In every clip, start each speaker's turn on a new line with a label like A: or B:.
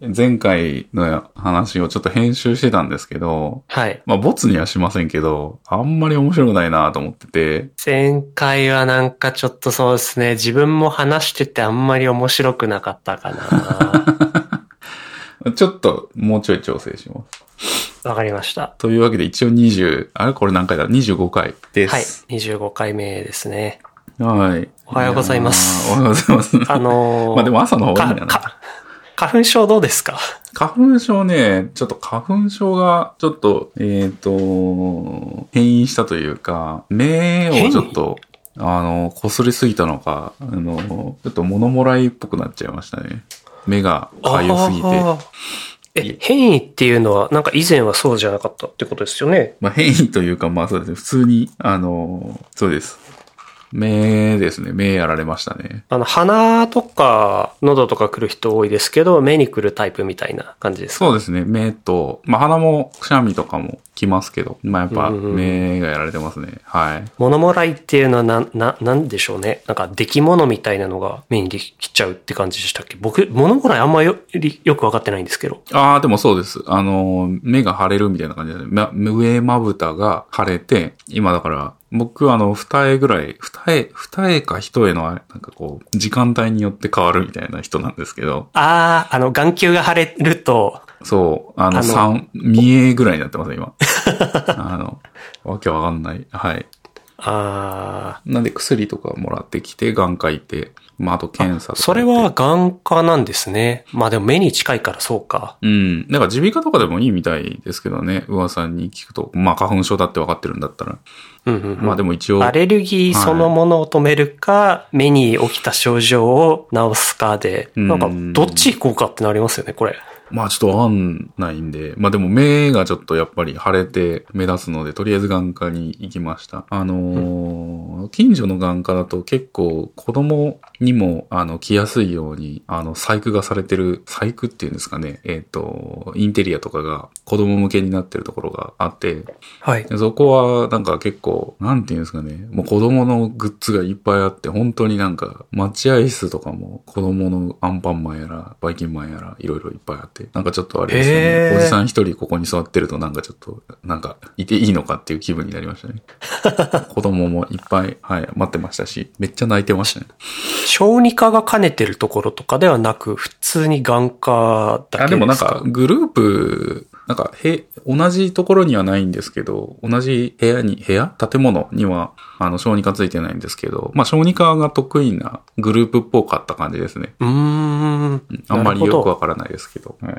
A: に前回の話をちょっと編集してたんですけど、
B: はい。
A: まあ、ボツにはしませんけど、あんまり面白くないなと思ってて、
B: 前回はなんかちょっとそうですね、自分も話しててあんまり面白くなかったかな。
A: ちょっともうちょい調整します。
B: わかりました。
A: というわけで一応20、あれこれ何回だ ?25 回で
B: はい。
A: す。
B: 25回目ですね。
A: はい。
B: おはようございます
A: おはようございます。
B: あのー
A: まあでも朝の方がいいんだな。
B: 花粉症どうですか？
A: 花粉症ね、ちょっと花粉症が、ちょっと、えっ、と、変異したというか、目をちょっと、あの、擦りすぎたのか、あの、ちょっと物もらいっぽくなっちゃいましたね。目がかゆすぎて。
B: え、変異っていうのは、なんか以前はそうじゃなかったってことですよね？
A: まあ変異というか、まあそうですね。普通に、あの、そうです。目ですね。目やられましたね。
B: あの、鼻とか、喉とか来る人多いですけど、目に来るタイプみたいな感じですか？
A: そうですね。目と、まあ鼻もくしゃみとかも来ますけど、まあやっぱ目がやられてますね。はい。
B: 物もらいっていうのはな、な、なんでしょうね？なんか、出来物みたいなのが目にできちゃうって感じでしたっけ？僕、物もらいあんまよりよくわかってないんですけど。
A: ああ、でもそうです。あの、目が腫れるみたいな感じで、ま、上まぶたが腫れて、今だから、僕あの、二重ぐらい、二重、二重か一重の、なんかこう、時間帯によって変わるみたいな人なんですけど、
B: あー、あの、眼球が腫れると、
A: そう、あの、三、三重ぐらいになってます、今。あの、わけわかんない。はい。
B: あ
A: なんで薬とかもらってきて、眼科行って、まあ、あと検査と
B: ー、
A: か。
B: それは、眼科なんですね。まあでも目に近いからそうか。
A: うん。だから耳鼻科とかでもいいみたいですけどね、噂に聞くと。まあ、花粉症だって分かってるんだったら。
B: うんうんうん
A: まあでも一応。
B: アレルギーそのものを止めるか、目に起きた症状を治すかで、
A: うん
B: なんか、どっち行こうかってなりますよね、これ。
A: まあちょっとわかんないんで、まあでも目がちょっとやっぱり腫れて目立つので、とりあえず眼科に行きました。あのー近所の眼科だと結構子供にもあの来やすいように、あの細工がされてる、細工っていうんですかね、えっ、と、インテリアとかが子供向けになってるところがあって、
B: はい。
A: でそこはなんか結構、なんていうんですかね、もう子供のグッズがいっぱいあって、本当になんか、待合室とかも子供のアンパンマンやら、バイキンマンやら、いろいろいっぱいあって、なんかちょっとあれですね。おじさん一人ここに座ってるとなんかちょっと、なんか、いていいのかっていう気分になりましたね。子供もいっぱい、はい、待ってましたし、めっちゃ泣いてましたね。
B: 小児科が兼ねてるところとかではなく、普通に眼科だけですか？
A: あでもなんか、グループ、なんか、へ、同じところにはないんですけど、同じ部屋に、部屋？建物には、あの、小児科ついてないんですけど、まあ、小児科が得意なグループっぽかった感じですね。
B: うーん。
A: あんまりよくわからないですけど。はい、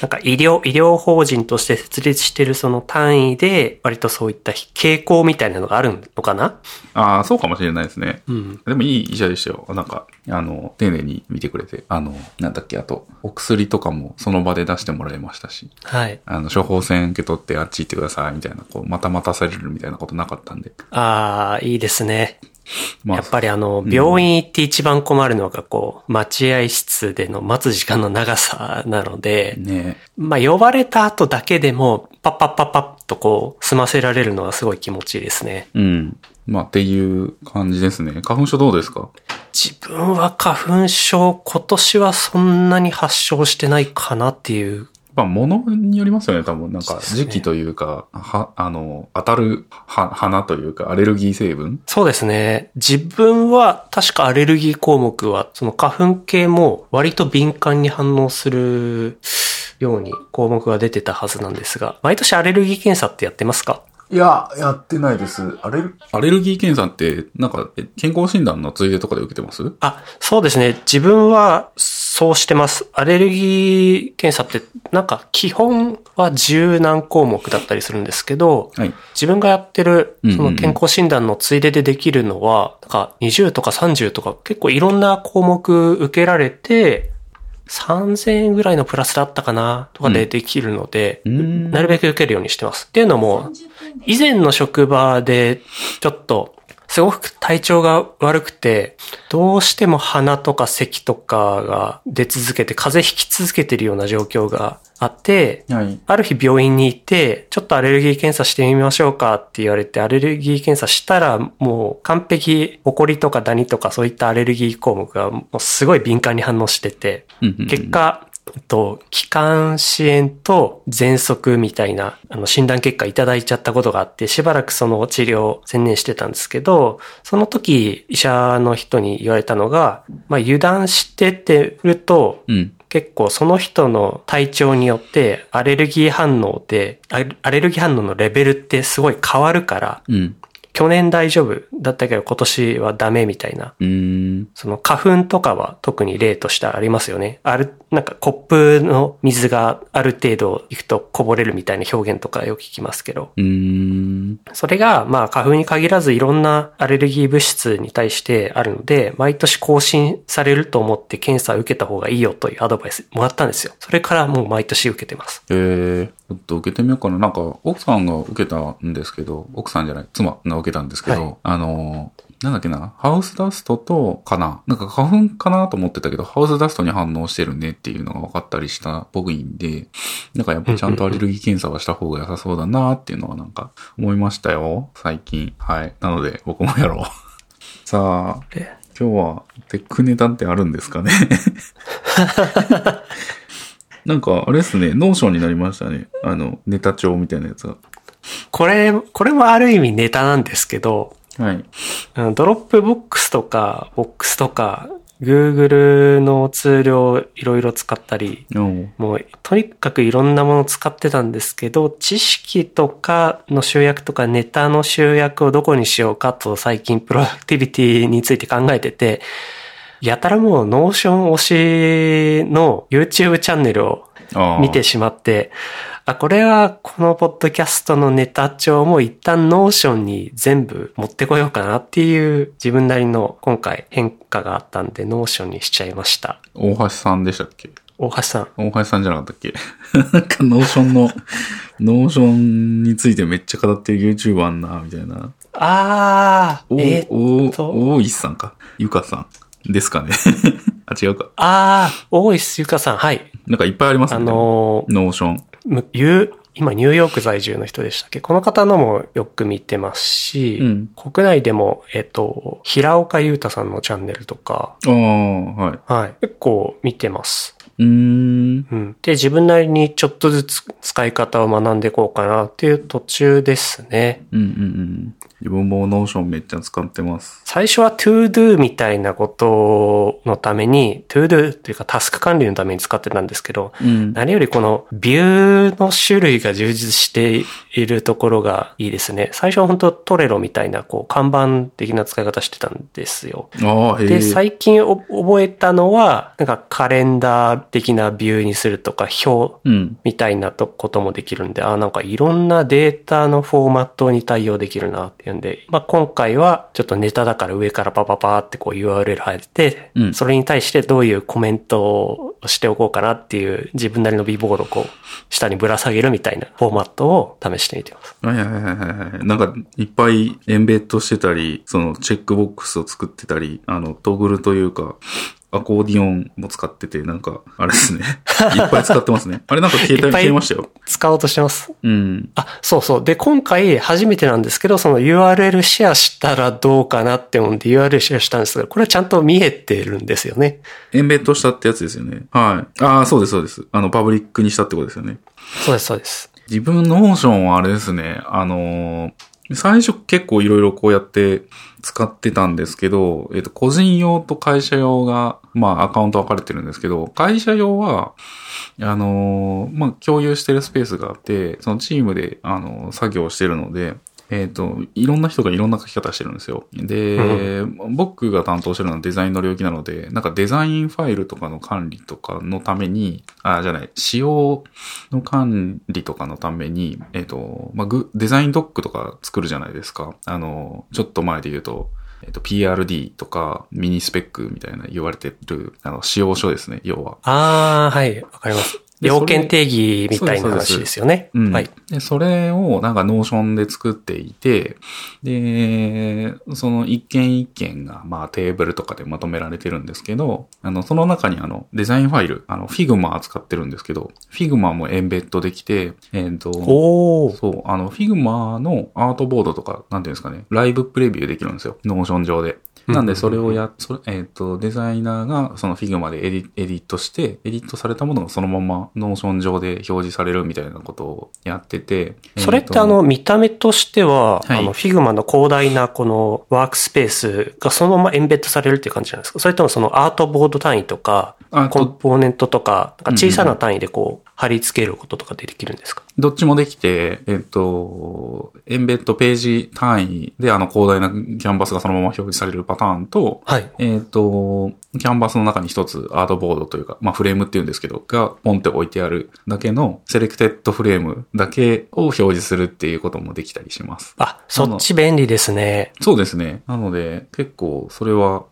B: なんか医療、医療法人として設立してるその単位で、割とそういった傾向みたいなのがあるのかな？
A: ああ、そうかもしれないですね。
B: うん。
A: でもいい医者でしたよ。なんか、あの、丁寧に見てくれて。あの、なんだっけ、あと、お薬とかもその場で出してもらいましたし。
B: はい。
A: あの、処方箋受け取ってあっち行ってください、みたいな、こう、また待たされるみたいなことなかったんで。
B: ああ、いいですね。
A: まあ、
B: やっぱりあの、
A: うん
B: 病院行って一番困るのがこう、待合室での待つ時間の長さなので、
A: ね
B: まあ呼ばれた後だけでも、パッパッパッパッとこう、済ませられるのはすごい気持ちいいですね。
A: うん。まあ、っていう感じですね。花粉症どうですか？
B: 自分は花粉症、今年はそんなに発症してないかなっていう。
A: まあ、物によりますよね、多分。なんか、時期というか、は、あの、当たる、は、花というか、アレルギー成分？
B: そうですね。自分は確かアレルギー項目は、その花粉系も割と敏感に反応するように項目が出てたはずなんですが、毎年アレルギー検査ってやってますか？
A: いや、やってないです。アレル、アレルギー検査って、なんか、え健康診断のついでとかで受けてます？
B: あ、そうですね。自分はそうしてます。アレルギー検査って、なんか基本は十何項目だったりするんですけど、
A: はい。
B: 自分がやってるその健康診断のついででできるのは、なんか20とか30とか結構いろんな項目受けられて、3000円ぐらいのプラスだったかなとかでできるので、
A: うん
B: なるべく受けるようにしてます。っていうのも、以前の職場でちょっと、すごく体調が悪くて、どうしても鼻とか咳とかが出続けて、風邪ひき続けてるような状況があって、
A: はい。
B: ある日病院に行って、ちょっとアレルギー検査してみましょうかって言われて、アレルギー検査したら、もう完璧、ホコリとかダニとかそういったアレルギー項目がもうすごい敏感に反応してて、結果、と、気管支炎と喘息みたいな、あの、診断結果いただいちゃったことがあって、しばらくその治療専念してたんですけど、その時、医者の人に言われたのが、まあ、油断しててると、
A: うん。
B: 結構その人の体調によってアレルギー反応で、アレルギー反応のレベルってすごい変わるから、
A: うん。
B: 去年大丈夫だったけど今年はダメみたいな。
A: うーん。
B: その花粉とかは特に例としてありますよね。ある、なんかコップの水がある程度いくとこぼれるみたいな表現とかよく聞きますけど。
A: うーん。
B: それが、まあ花粉に限らずいろんなアレルギー物質に対してあるので、毎年更新されると思って検査を受けた方がいいよというアドバイスもらったんですよ。それからもう毎年受けてます。
A: えー、ちょっと受けてみようかな。なんか、奥さんが受けたんですけど、奥さんじゃない、妻が受けたんですけど、
B: はい
A: あのー、なんだっけな、ハウスダストと、かな。なんか花粉かなと思ってたけど、ハウスダストに反応してるねっていうのが分かったりしたっぽいんで、なんかやっぱりちゃんとアレルギー検査はした方が良さそうだなっていうのはなんか思いましたよ。最近。はい。なので、僕もやろう。さあ、
B: で
A: 今日はテックネタってあるんですかね？なんか、あれですね、 Notion になりましたね。あの、ネタ帳みたいなやつが。
B: これ、これもある意味ネタなんですけど、
A: はい。
B: うん Dropbox とか、ボックスとか、Google のツールをいろいろ使ったり、もうとにかくいろんなものを使ってたんですけど、知識とかの集約とかネタの集約をどこにしようかと最近 productivity について考えてて、やたらもう Notion 推しの YouTube チャンネルを。見てしまって、あ、これはこのポッドキャストのネタ帳も一旦 Notion に全部持ってこようかなっていう自分なりの今回変化があったんで Notion にしちゃいました。
A: 大橋さんでしたっけ？
B: 大橋さん。
A: 大橋さんじゃなかったっけ？なんか、 Notion の、 Notion についてめっちゃ語ってる YouTuber あんな、みたいな。
B: あー、
A: お、
B: えー
A: お、
B: と
A: 大石さんか？ゆかさん。ですかね？あ、違うか。
B: あー、大石ゆかさん、はい。
A: なんかいっぱいあります
B: あ
A: ね。
B: の Notion。今ニューヨーク在住の人でしたっけ？この方のもよく見てますし、
A: うん
B: 国内でも、えっと、平岡裕太さんのチャンネルとか、
A: はい。
B: はい、結構見てます。
A: うーん。
B: うん。で、自分なりにちょっとずつ使い方を学んでいこうかなっていう途中ですね。
A: うんうんうん。自分も Notion めっちゃ使ってます。
B: 最初は to do みたいなことのために、to do というかタスク管理のために使ってたんですけど、
A: うん。
B: 何よりこのビューの種類が充実しているところがいいですね。最初は本当 Trello みたいなこうカンバン的な使い方してたんですよ。で、最近お覚えたのは、なんかカレンダー的なビューにするとか、表
A: うん。
B: みたいなとこともできるんで、あ、なんかいろんなデータのフォーマットに対応できるなっていうんで、まあ今回はちょっとネタだから上からパパパーってこう URL 入って、
A: うん
B: それに対してどういうコメントをしておこうかなっていう自分なりの備忘録をこう下にぶら下げるみたいなフォーマットを試してみてます。
A: はいはいはいはいはい。なんか、いっぱいエンベッドしてたり、そのチェックボックスを作ってたり、あの、トグルというか、アコーディオンも使ってて、なんか、あれですね。いっぱい使ってますね。あれなんか携帯消えましたよ。
B: 使おうとしてます。
A: うん。
B: あ、そうそう。で、今回初めてなんですけど、その URL シェアしたらどうかなって思うんで URL シェアしたんですが、これはちゃんと見えてるんですよね。
A: embed したってやつですよね。はい。ああ、そうですそうです。あの、パブリックにしたってことですよね。
B: そうです、そうです。
A: 自分の Notion はあれですね。あのー最初結構いろいろこうやって使ってたんですけど、えっ、と、個人用と会社用が、まあアカウント分かれてるんですけど、会社用は、あのーまあ共有してるスペースがあって、そのチームで、あのー作業してるので、えっ、と、いろんな人がいろんな書き方してるんですよ。で、僕が担当してるのはデザインの領域なので、なんかデザインファイルとかの管理とかのために、あ、じゃない、仕様の管理とかのために、えっ、と、まあ、グ design doc とか作るじゃないですか。あの、ちょっと前で言うと、えっ、と、PRD とか mini spec みたいな言われてる、あの、仕様書ですね、要は。
B: ああ、はい、わかります。
A: で
B: 要件定義みたいな話ですよね。
A: うん。
B: はい。
A: で、それをなんか Notion で作っていて、で、その一件一件がまあテーブルとかでまとめられてるんですけど、あの、その中にあのデザインファイル、あの、Figma 使ってるんですけど、Figma も embed できて、えっ、と、
B: おー。
A: そう、あの、Figma の artboard とか、なんていうんですかね、 live preview できるんですよ。 Notion 上で。なんでそれをや、それえっ、と、デザイナーがその Figma でエディエディットして、エディットされたものがそのまま Notion 上で表示されるみたいなことをやってて。
B: それってあの、見た目としては、
A: はい。
B: あの、Figma の広大なこのワークスペースがそのままエンベッドされるっていう感じなんですか。それともそのアートボード単位とか、
A: あ
B: コンポーネントとか、なんか小さな単位でこう、貼り付けることとかでできるんですか？
A: どっちもできて、えっ、と、エンベッドページ単位であの広大なキャンバスがそのまま表示されるパターンと、
B: はい。
A: えっ、と、キャンバスの中に一つアートボードというか、まあフレームっていうんですけど、がポンって置いてあるだけのセレクテッドフレームだけを表示するっていうこともできたりします。
B: あ、そっち便利ですね。
A: そうですね。なので、結構それは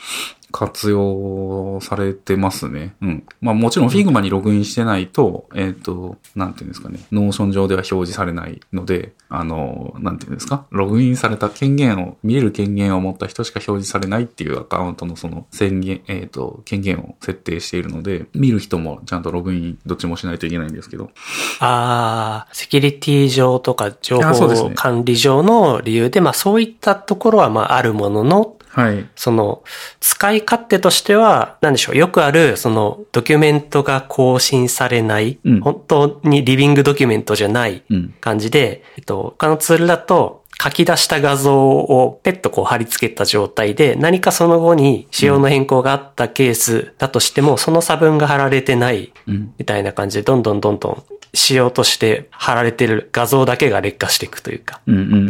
A: 活用されてますね。うん。まあもちろん Figma にログインしてないと、えっ、と、なんていうんですかね。 Notion 上では表示されないので、あの、なんていうんですか？ログインされた権限を、見れる権限を持った人しか表示されないっていうアカウントのその制限、えっ、と、権限を設定しているので、見る人もちゃんとログインどっちもしないといけないんですけど。
B: ああ、セキュリティ上とか情報管理上の理由で、まあそういったところはまああるものの、
A: はい。
B: その、使い勝手としては、なんでしょう、よくある、その、ドキュメントが更新されない、
A: うん
B: 本当にリビングドキュメントじゃない
A: うん。
B: 感じで、えっと、他のツールだと、書き出した画像をペットこう貼り付けた状態で、何かその後に仕様の変更があったケースだとしても、その差分が貼られてない
A: うん。
B: みたいな感じで、どんどんどんどん仕様として貼られてる画像だけが劣化していくというか。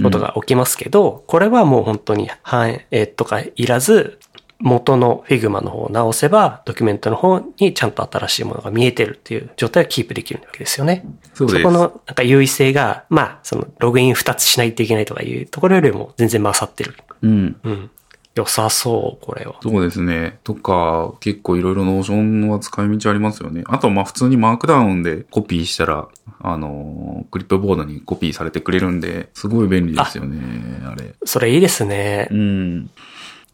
B: ことが起きますけど、これはもう本当に反映とかいらず、元の Figma の方を直せば、ドキュメントの方にちゃんと新しいものが見えてるっていう状態をキープできるわけですよね。
A: そうです。
B: このなんか優位性が、まあ、そのログイン2つしないといけないとかいうところよりも全然勝ってる。
A: うん。
B: うん。良さそう、これは。
A: そうですね。とか、結構いろいろ Notion は使い道ありますよね。あとはまあ普通に Markdown でコピーしたら、あのー、クリップボードにコピーされてくれるんで、すごい便利ですよね、あれ。
B: それいいですね
A: う。ん。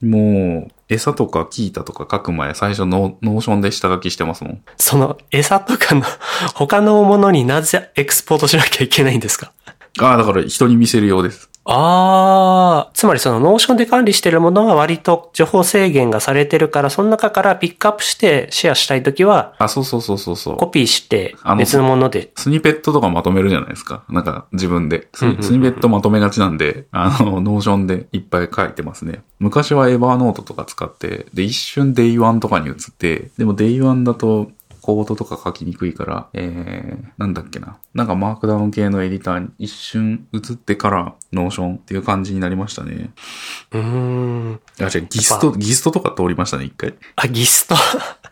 A: もう、 esa とか Qiita とか書く前、最初 Notion で下書きしてますもん。
B: その餌とかの 他のものになぜエクスポートしなきゃいけないんですか？
A: ああ、だから人に見せるようです。
B: ああ、つまりその Notion で管理してるものは割と情報制限がされてるから、その中からピックアップしてシェアしたいときは、
A: あ、そうそうそうそうそう。
B: コピーして
A: あの
B: 別のもので。
A: スニペットとかまとめるじゃないですか。なんか自分で。スニペットまとめがちなんで、あの、 Notion でいっぱい書いてますね。昔は Evernote とか使って、で、一瞬 Day1 とかに移って、でも Day1 だと、コードとか書きにくいから、えー、なんだっけな。なんかマークダウン系のエディターに一瞬移ってから、 Notion っていう感じになりましたね。
B: うーん。
A: あ、違う、 Gist、Gist とか通りましたね、一回。
B: あ、
A: Gist？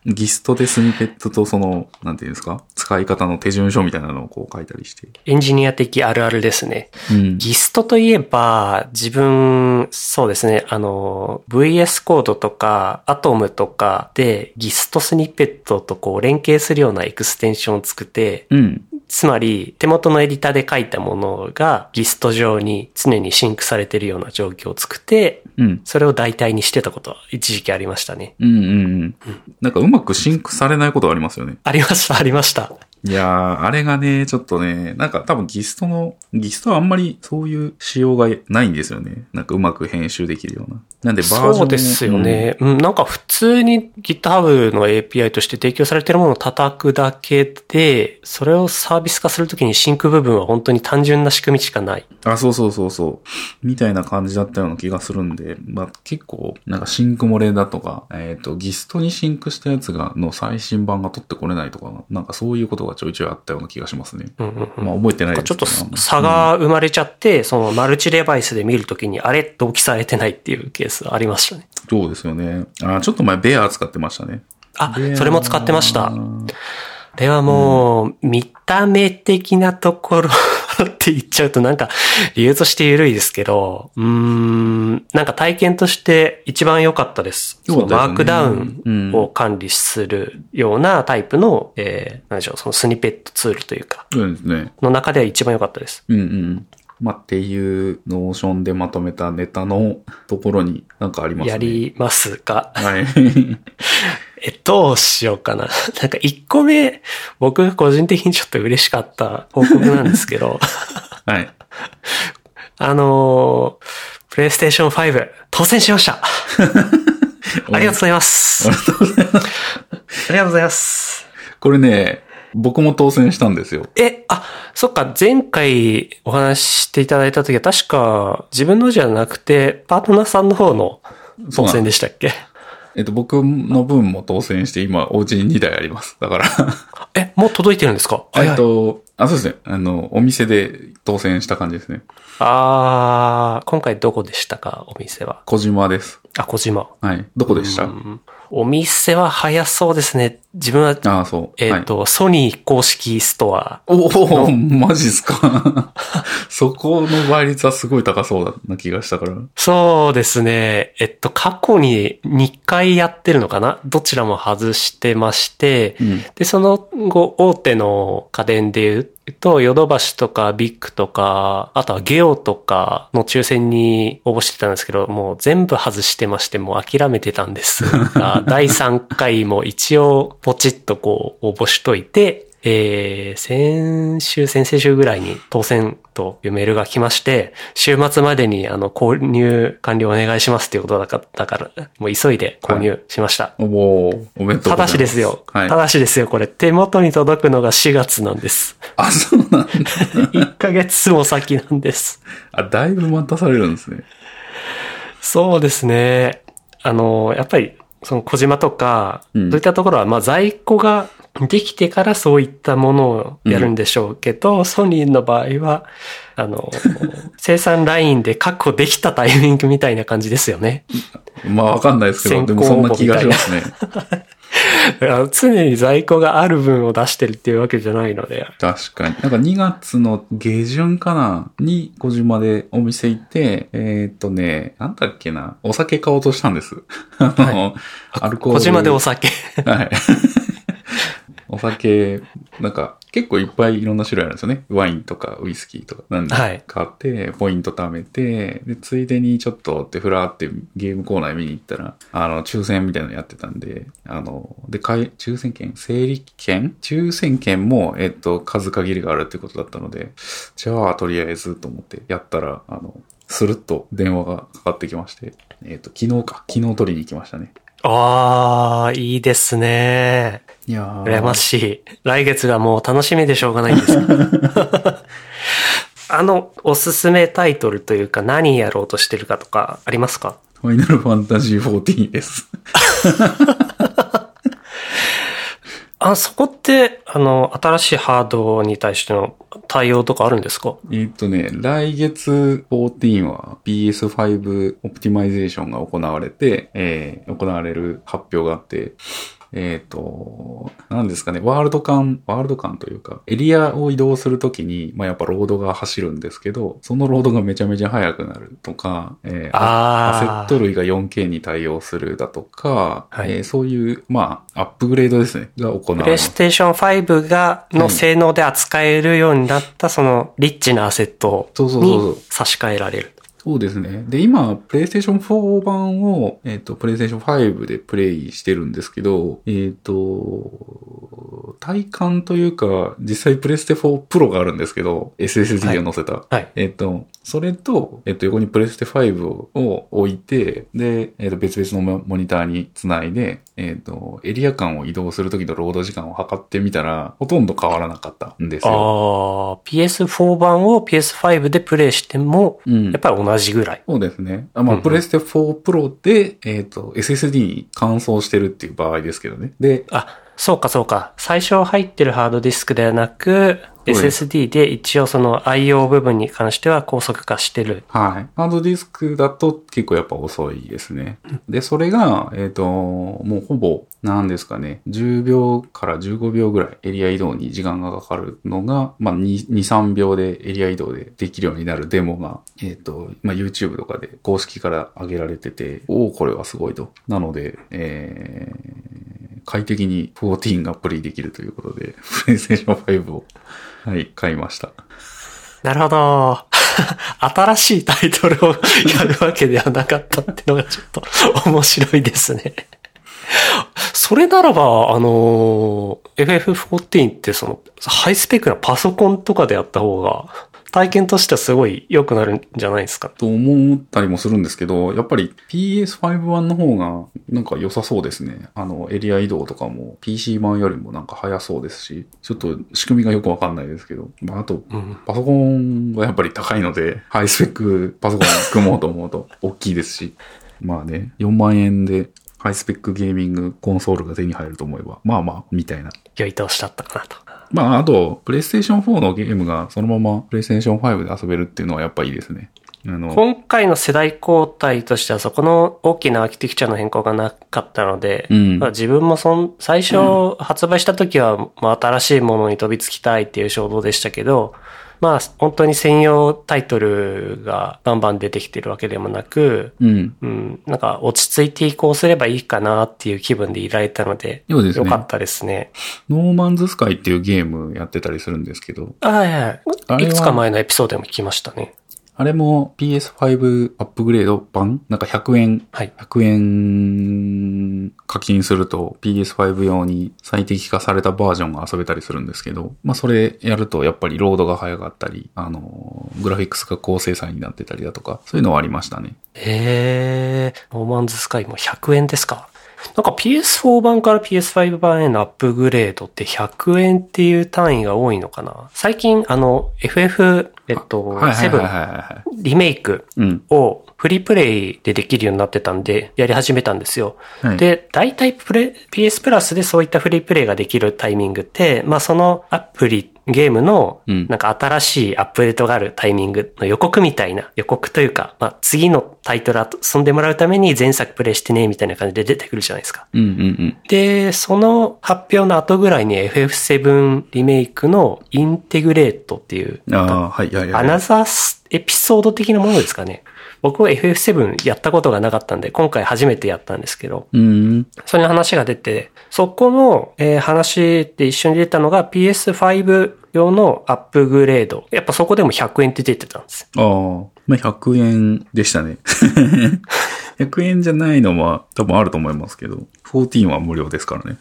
A: Gist でスニペットとその、なんていうんですか？使い方の手順書みたいなのをこう書いたりして。
B: エンジニア的あるあるですね。
A: うん。
B: Gist といえば、自分、そうですね、あの、VS コードとか、アトムとかで、ギストスニペットとこう連携するようなエクステンションを作って、
A: うん。
B: つまり、手元のエディターで書いたものが、 Gist 上に常にシンクされているような状況を作って、
A: うん。
B: それを代替にしてたことは一時期ありましたね。
A: うんうんうん。なんかうまくシンクされないことがありますよね。
B: ありました、ありました。
A: いやー、あれがね、ちょっとね、なんか多分 Gist の、 Gist はあんまりそういう仕様がないんですよね。なんかうまく編集できるような。なんでバージョン
B: そうですよ。ね。うん、なんか普通に GitHub の API として提供されているものを叩くだけで、それをサービス化するときにシンク部分は本当に単純な仕組みしかない。
A: うんあ、そうそうそうそう。みたいな感じだったような気がするんで、まあ結構、なんかシンク漏れだとか、えっ、と、 Gist にシンクしたやつが、の最新版が取ってこれないとか、なんかそういうことがちょいちょいあったような気がしますね。
B: うんうんうん
A: まあ覚えてないです
B: ちょっと差が生まれちゃって、そのマルチデバイスで見るときにあれ同期されてないっていうケースありましたね。
A: そうですよね。あ、ちょっと前ベア使ってましたね。
B: あそれも使ってました。あれはもう、見た目的なところって言っちゃうとなんか理由として緩いですけど、うーん、なんか体験として一番良かったです。
A: そうですね
B: マークダウ
A: うん
B: ンを管理するようなタイプの、えー、なんでしょう、そのスニペットツールというか、
A: そうですね。
B: の中では一番良かったです。
A: うんうん。まあ、っていう Notion でまとめたネタのところになんかありますね。
B: やりますか
A: はい。
B: え、どうしようかな。なんか一個目、僕が個人的にちょっと嬉しかった報告なんですけど、
A: はい。
B: あのー、プレイステーション5、当選しました。ありがとうございます。
A: ありがとうございます。
B: ありがとうございます。
A: これね、僕も当選したんですよ。
B: え、あ、そっか、前回お話ししていただいた時は確か自分のじゃなくて、パートナーさんの方の当選でしたっけ？
A: えっと、僕の分も当選して、今、お家に2台あります。だから、
B: え、もう届いてるんですか？
A: えっと、あ、そうですね。あの、お店で当選した感じですね。
B: あー、今回どこでしたか？お店は。
A: 小島です。
B: あ、小島。
A: はい。どこでした？
B: うんお店は早そうですね。自分は、
A: ああ、そう。
B: えっ、と、ソニー公式ストア。
A: おお、マジっすか？そこの倍率はすごい高そうな気がしたから。
B: そうですね。えっと、過去に2回やってるのかな？どちらも外してまして、
A: うん。
B: で、その後、大手の家電で言うと、ヨドバシとかビッグとか、あとはゲオとかの抽選に応募してたんですけど、もう全部外してまして、もう諦めてたんですが、第3回も一応ポチッとこう応募しといて、えー、先週、先々週ぐらいに当選というメールが来まして、週末までにあの購入完了お願いしますっていうことだから、だからもう急いで購入しました。
A: おお、おめでとうございます。
B: ただしですよ。
A: はい
B: た。だしですよ。これ手元に届くのが4月なんです。
A: あ、そうなんだ。
B: 1ヶ月も先なんです。
A: あ、だいぶ待たされるんですね。
B: そうですね。あの、やっぱり、その小島とか、
A: うん
B: そういったところは、まあ在庫ができてからそういったものをやるんでしょうけど、ソニーの場合は、あの、生産ラインで確保できたタイミングみたいな感じですよね。
A: まあわかんないですけど、でもそんな気がしますね。
B: 常に在庫がある分を出してるっていうわけじゃないので。
A: 確かに。なんか2月の下旬かなに小島でお店行って、えーっとね、なんだっけな、お酒買おうとしたんです。あの、アルコール。
B: 小島でお酒。
A: はい。お酒、なんか結構いっぱいいろんな種類あるんですよね。ワインとかウイスキーとか。なんで
B: はい
A: 買って、ポイント貯めて、で、ついでにちょっとってふらーってゲームコーナー見に行ったら、あの、抽選みたいなのやってたんで、あの、で、買い、抽選券？整理券？抽選券も、えっと、数限りがあるってことだったので、じゃあ、とりあえずと思ってやったら、あの、スルッと電話がかかってきまして、えっと、昨日か、昨日取りに行きましたね。
B: ああ、いいですね。
A: いやー
B: 羨ましい。来月がもう楽しみでしょうがないんですが あの、おすすめタイトルというか何やろうとしてるかとかありますか？
A: ファイナルファンタジー14です。
B: あ、そこって、あの、新しいハードに対しての対応とかあるんですか？
A: えっとね、来月14は PS5 optimization が行われて、えー行われる発表があって、えーっと、何ですかね、ワールド間、ワールド間というか、エリアを移動するときに、まあ、やっぱロードが走るんですけど、そのロードがめちゃめちゃ速くなるとか、えーアセット類が 4K に対応するだとか、
B: はい
A: えーそういう、まあ、アップグレードですね、が行われ
B: プレイ。ステーション5が、の性能で扱えるようになった、その、リッチなアセット
A: そうそうそうそう
B: に差し替えられる。
A: そうですね。で、今、プレイステーション4版を、えっ、と、プレイステーション5でプレイしてるんですけど、えっ、と、体感というか、実際プレステ4プロがあるんですけど、SSD を載せた。
B: はい。
A: えっ、と、それと、えっ、と、横にプレステ5をを置いて、で、えっ、と、別々のモニターにつないで、えっ、と、エリア間を移動するときのロード時間を測ってみたら、ほとんど変わらなかったんですよ。
B: ああ、PS4 版を PS5 でプレイしても、
A: うん
B: やっぱり同じぐらい。
A: そうですね。あまあ、
B: うんうん
A: プレステ4プロで、えっ、と、SSD に換装してるっていう場合ですけどね。で、
B: あ、そうかそうか。最初入ってるハードディスクではなく、SSD で一応その IO 部分に関しては高速化してる。
A: はい。ハードディスクだと結構やっぱ遅いですね。で、それが、えっ、と、もうほぼ、なんですかね、10秒から15秒ぐらいエリア移動に時間がかかるのが、まあ、2、2 3秒でエリア移動でできるようになるデモが、えっ、と、まあ、YouTube とかで公式から上げられてて、おおこれはすごいと。なので、えー、快適に14がプレイできるということで、PlayStation 5を、はい、買いました。
B: なるほど。新しいタイトルをやるわけではなかったっていうのがちょっと面白いですね。それならば、あの、FF14 ってその、ハイスペックなパソコンとかでやった方が体験としてはすごい良くなるんじゃないですか？
A: と思ったりもするんですけど、やっぱり PS5 版の方がなんか良さそうですね。あの、エリア移動とかも PC 版よりもなんか早そうですし、ちょっと仕組みがよくわかんないですけど、まあ、あと、
B: うん。
A: パソコンがやっぱり高いので、ハイスペックパソコン組もうと思うと大きいですし、まあね、4万円でハイスペックゲーミングコンソールが手に入ると思えば、まあまあ、みたいな。
B: 良い投資だったかなと。
A: まあ、あと、プレイステーション4のゲームがそのままプレイステーション5で遊べるっていうのはやっぱいいですね。あの、
B: 今回の世代交代としてはそこの大きなアーキテクチャの変更がなかったので、
A: うん
B: まあ自分もそん、最初発売した時は、まあ新しいものに飛びつきたいっていう衝動でしたけど、まあ本当に専用タイトルがバンバン出てきてるわけでもなく、
A: うん。
B: うん、なんか落ち着いて移行すればいいかなっていう気分でいられたので、
A: そうですね
B: よかったですね。
A: ノーマンズスカイっていうゲームやってたりするんですけど、
B: あはいはい
A: い
B: くつか前のエピソードでも聞きましたね。
A: あれも PS5 アップグレード版？なんか100円
B: はい。
A: 100円課金すると PS5 用に最適化されたバージョンが遊べたりするんですけど、まあそれやるとやっぱりロードが早かったり、あの、グラフィックスが高精細になってたりだとか、そういうのはありましたね。
B: えー、ノーマンズスカイも100円ですか？なんか PS4 版から PS5 版へのアップグレードって100円っていう単位が多いのかな？最近あの FF、えっと、
A: はいはいはいはい
B: 7
A: はい。
B: リメイク
A: うん。
B: をフリープレイでできるようになってたんで、やり始めたんですよ。
A: はい
B: で、大体プレ、PS プラスでそういったフリープレイができるタイミングって、まあそのアプリ、ゲームの、
A: うん
B: なんか新しいアップデートがあるタイミングの予告みたいな、予告というか、まあ次のタイトル遊んでもらうために前作プレイしてね、みたいな感じで出てくるじゃないですか。
A: うんうんうん。
B: で、その発表の後ぐらいに FF7 リメイクのインテグレートっていう、
A: ああ、はいはいはい。
B: アナザースエピソード的なものですかね。僕は FF7 やったことがなかったんで、今回初めてやったんですけど、
A: うん。
B: それの話が出て、そこの、えー話で一緒に出たのが PS5 用のアップグレード。やっぱそこでも100円って出てたんです。
A: ああ、まあ100円でしたね。100円じゃないのは多分あると思いますけど、14は無料ですからね。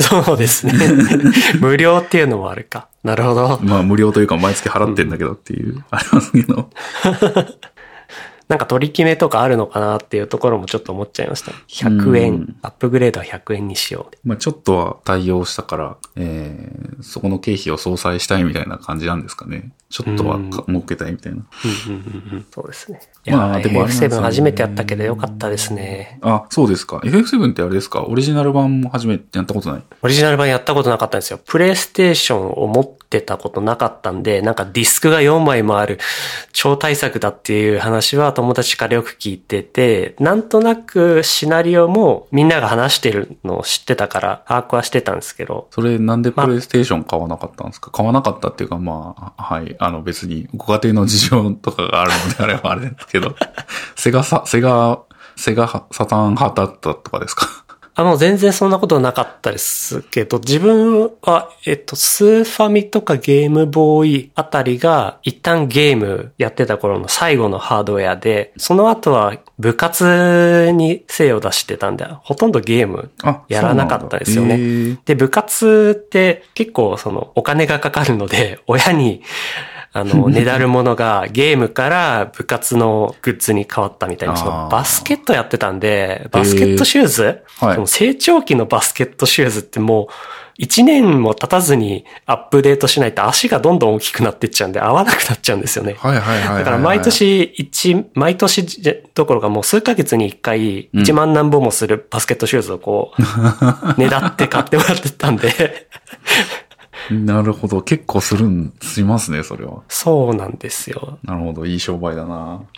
B: そうですね。無料っていうのもあるか。なるほど。
A: まあ無料というか毎月払ってんだけどっていう、ありますけど。
B: なんか取り決めとかあるのかなっていうところもちょっと思っちゃいました。100
A: う
B: 円
A: ん。
B: アップグレードは100円にしよう。
A: まあちょっとは対応したから、えー、そこの経費を相殺したいみたいな感じなんですかね。ちょっとはか儲けたいみたいな。
B: そうですね。いや、
A: まあでもあれなんですよね
B: F7 初めてやったけどよかったですね。
A: あ、そうですか。FF7 ってあれですか？オリジナル版も初めてやったことない？
B: オリジナル版やったことなかったんですよ。プレイステーションを持ってたことなかったんで、なんかディスクが4枚もある超大作だっていう話は友達からよく聞いてて、なんとなくシナリオもみんなが話してるのを知ってたから把握はしてたんですけど、
A: それなんでプレイステーション買わなかったんですか？買わなかったっていうかまあ、はい。あの別にご家庭の事情とかがあるのであればあれですけど、セガサ、セガ、セガサタン派だったとかですか？
B: あの、全然そんなことなかったですけど、自分は、えっと、スーファミとかゲームボーイあたりが、一旦ゲームやってた頃の最後のハードウェアで、その後は部活に精を出してたんで、ほとんどゲーム
A: あ、
B: やらなかったですよね。で、部活って結構そのお金がかかるので、親に、あの、ねだるものがゲームから部活のグッズに変わったみたいな、そのバスケットやってたんで、バスケットシューズ、
A: はい。
B: その成長期のバスケットシューズってもう、一年も経たずにアップデートしないと足がどんどん大きくなってっちゃうんで合わなくなっちゃうんですよね。
A: はいはいはいはいはい。
B: だから毎年一、毎年どころかもう数ヶ月に一回1万なんぼもするバスケットシューズをこう、ねだって買ってもらってたんで、
A: なるほど。結構するん、しますね、それは。
B: そうなんですよ。
A: なるほど。いい商売だな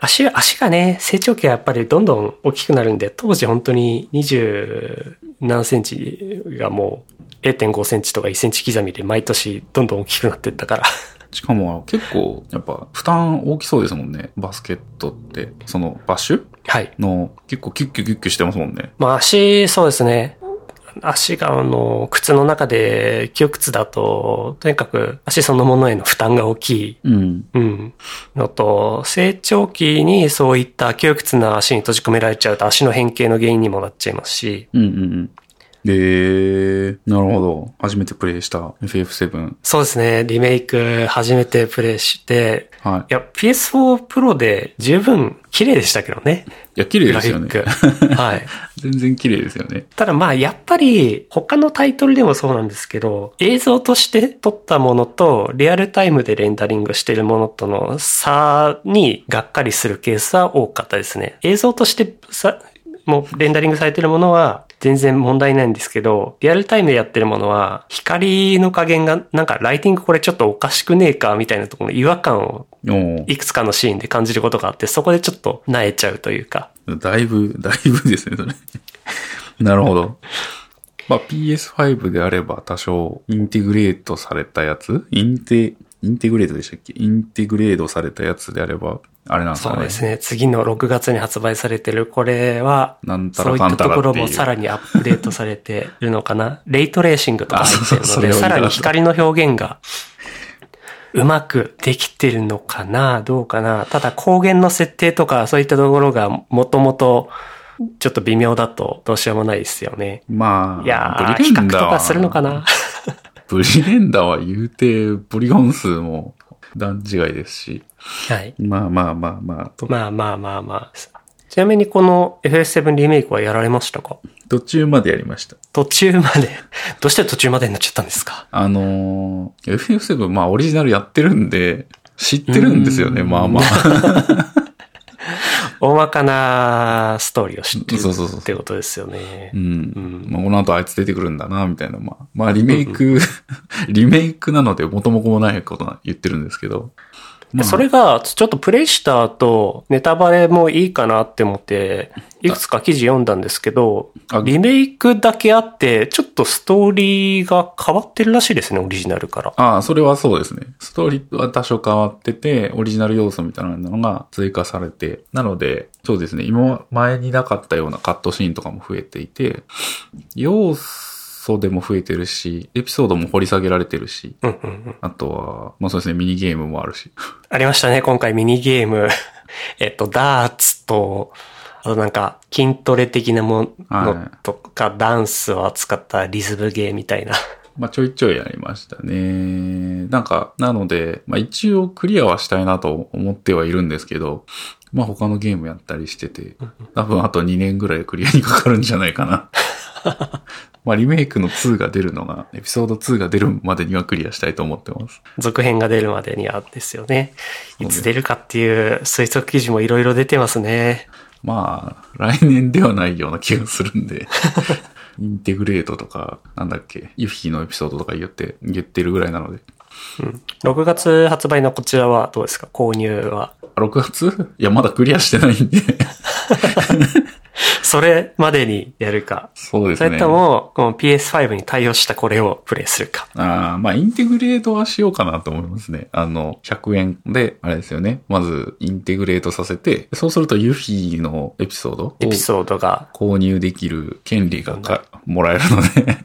B: 足が、足がね、成長期はやっぱりどんどん大きくなるんで、当時本当に20何センチがもう0.5センチとか1センチ刻みで毎年どんどん大きくなってったから。
A: しかも結構、やっぱ負担大きそうですもんね。バスケットって。その、バッシュ
B: はい。
A: の、結構キュッキュキュッキュしてますもんね。
B: まあ足、そうですね。足があの、靴の中で、旧靴だと、とにかく足そのものへの負担が大きい。
A: うん。
B: うん。のと、成長期にそういった窮屈な足に閉じ込められちゃうと足の変形の原因にもなっちゃいますし、
A: うんうんうん。で、なるほど。初めてプレイした FF7。
B: そうですね。リメイク初めてプレイして、
A: はい
B: や、PS4 Pro で十分綺麗でしたけどね。
A: い。いや、綺麗ですよね。
B: ク。はい。
A: 全然綺麗ですよね。
B: ただまあ、やっぱり、他のタイトルでもそうなんですけど、映像として撮ったものと、リアルタイムでレンダリングしてるものとの差にがっかりするケースは多かったですね。映像としてさ、もうレンダリングされてるものは全然問題ないんですけど、リアルタイムでやってるものは、光の加減が、なんかライティングこれちょっとおかしくねえかみたいなところの違和感をいくつかのシーンで感じることがあって、そこでちょっと萎えちゃうというか、
A: だいぶ、だいぶですね、それ。なるほど。まあ、PS5 であれば多少インテグレートされたやつ？インテ、インテグレートでしたっけ？インテグレートされたやつであれば、あれなんですかね？
B: そうですね。次の6月に発売されてるこれは、
A: なんた
B: そういったところ。もさらにアップデートされてるのかな？レイトレーシングとか入ってるので、さらに光の表現がうまくできてるのかな？どうかな？ただ光源の設定とかそういったところがもともとちょっと微妙だとどうしようもないですよね。
A: まあ、
B: いやー、比較とかするのかな？
A: ブリレンダーは言うて、ポリゴン数も段違いですし。
B: はい。
A: まあまあまあまあ、と
B: まあまあまあまあ。ちなみにこの FS7 リメイクはやられましたか？
A: 途中までやりました。
B: 途中まで。どうして途中までになっちゃったんですか？
A: あのー、FF7、まあオリジナルやってるんで、知ってるんですよね、
B: うん
A: まあまあ。
B: 大まかなストーリーを知ってるってことですよね
A: う。ん。
B: うん
A: まあこの後あいつ出てくるんだな、みたいな。まあ、まあリメイク、リメイクなので元も子もないことは言ってるんですけど。まあ
B: それが、ちょっとプレイした後、ネタバレもいいかなって思って、いくつか記事読んだんですけど
A: あ、
B: リメイクだけあって、ちょっとストーリーが変わってるらしいですね、オリジナルから。
A: ああ、それはそうですね。ストーリーは多少変わってて、オリジナル要素みたいなのが追加されて、なので、そうですね、今、前になかったようなカットシーンとかも増えていて、要素でも増えてるし、エピソードも掘り下げられてるし、
B: うんうんうん。
A: あとは、まあそうですね、ミニゲームもあるし。
B: ありましたね、今回ミニゲーム。えっと、ダーツと、あとなんか、筋トレ的なものとか、ダンスを扱ったリズムゲーみたいな。
A: まあちょいちょいやりましたね。なんか、なので、まあ一応クリアはしたいなと思ってはいるんですけど、まあ他のゲームやったりしてて、多分あと2年ぐらいクリアにかかるんじゃないかな。まあリメイクの2が出るのが、エピソード2が出るまでにはクリアしたいと思ってます。
B: 続編が出るまでにはですよね。いつ出るかっていう推測記事もいろいろ出てますね。
A: まあ、来年ではないような気がするんで、インテグレートとか、なんだっけ、ユフィのエピソードとか言って、言ってるぐらいなので。
B: うん。6月発売のこちらはどうですか？購入は。
A: あ6月？いや、まだクリアしてないんで。
B: それまでにやるか。
A: そうですね。
B: それとも、この PS5 に対応したこれをプレイするか。
A: ああ、まあ、インテグレートはしようかなと思いますね。あの、100円で、あれですよね。まず、インテグレートさせて、そうするとユフィのエピソードを
B: エピソードが。
A: 購入できる権利がかもらえるので、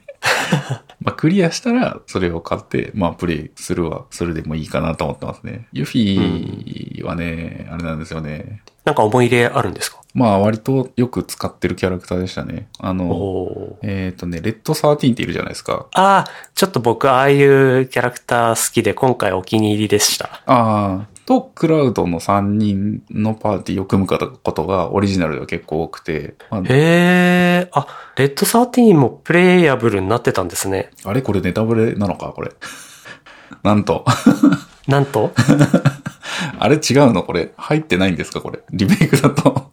A: まあ、クリアしたら、それを買って、まあ、プレイするは、それでもいいかなと思ってますね。ユフィはね、あれなんですよね。
B: なんか思い入れあるんですか？
A: まあ、割とよく使ってるキャラクターでしたね。あの、えっ、とね、レッド13っているじゃないですか。
B: ああ、ちょっと僕ああいうキャラクター好きで今回お気に入りでした。
A: ああ、と、クラウドの3人のパーティーを組むことがオリジナルでは結構多くて、まあ、
B: へえ、あ、レッド13もプレイヤブルになってたんですね。
A: あれこれネタバレなのかこれ。なんと。
B: なんと？
A: あれ違うのこれ。入ってないんですかこれ。リメイクだと。